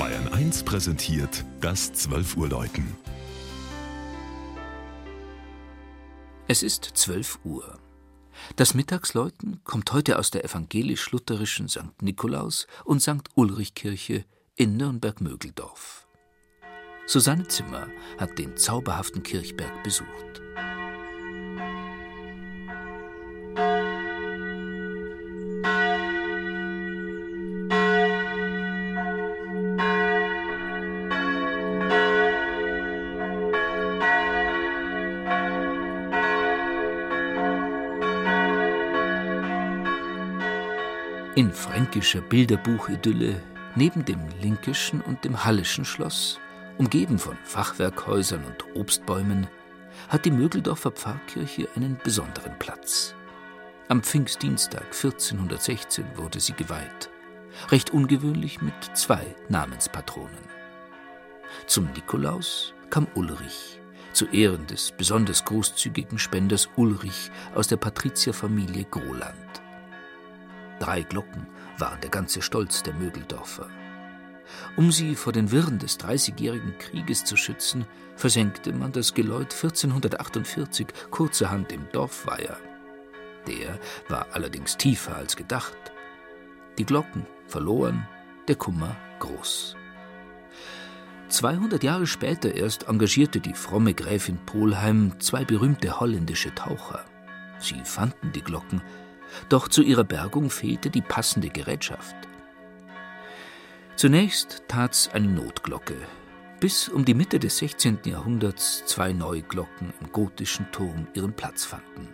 Bayern 1 präsentiert das 12 Uhr Läuten. Es ist 12 Uhr. Das Mittagsläuten kommt heute aus der evangelisch-lutherischen St. Nikolaus- und St. Ulrich-Kirche in Nürnberg-Mögeldorf. Susanne Zimmer hat den zauberhaften Kirchberg besucht. In fränkischer Bilderbuchidylle neben dem linkischen und dem hallischen Schloss, umgeben von Fachwerkhäusern und Obstbäumen, hat die Mögeldorfer Pfarrkirche einen besonderen Platz. Am Pfingstdienstag 1416 wurde sie geweiht, recht ungewöhnlich mit zwei Namenspatronen. Zum Nikolaus kam Ulrich, zu Ehren des besonders großzügigen Spenders Ulrich aus der Patrizierfamilie Groland. Drei Glocken waren der ganze Stolz der Mögeldorfer. Um sie vor den Wirren des Dreißigjährigen Krieges zu schützen, versenkte man das Geläut 1448 kurzerhand im Dorfweiher. Der war allerdings tiefer als gedacht. Die Glocken verloren, der Kummer groß. 200 Jahre später erst engagierte die fromme Gräfin Polheim zwei berühmte holländische Taucher. Sie fanden die Glocken, doch zu ihrer Bergung fehlte die passende Gerätschaft. Zunächst tat's eine Notglocke, bis um die Mitte des 16. Jahrhunderts zwei neue Glocken im gotischen Turm ihren Platz fanden.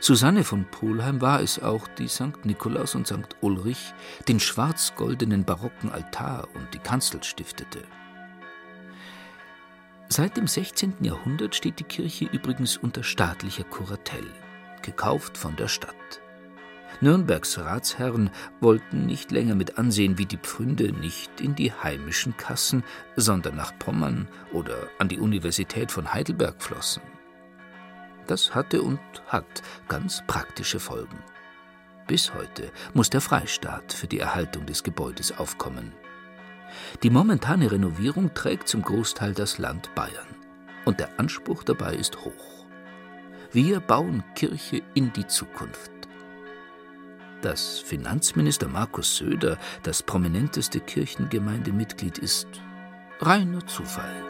Susanne von Polheim war es auch, die St. Nikolaus und St. Ulrich den schwarz-goldenen barocken Altar und die Kanzel stiftete. Seit dem 16. Jahrhundert steht die Kirche übrigens unter staatlicher Kuratell gekauft von der Stadt. Nürnbergs Ratsherren wollten nicht länger mit ansehen, wie die Pfründe nicht in die heimischen Kassen, sondern nach Pommern oder an die Universität von Heidelberg flossen. Das hatte und hat ganz praktische Folgen. Bis heute muss der Freistaat für die Erhaltung des Gebäudes aufkommen. Die momentane Renovierung trägt zum Großteil das Land Bayern. Und der Anspruch dabei ist hoch. Wir bauen Kirche in die Zukunft. Dass Finanzminister Markus Söder das prominenteste Kirchengemeindemitglied ist, reiner Zufall.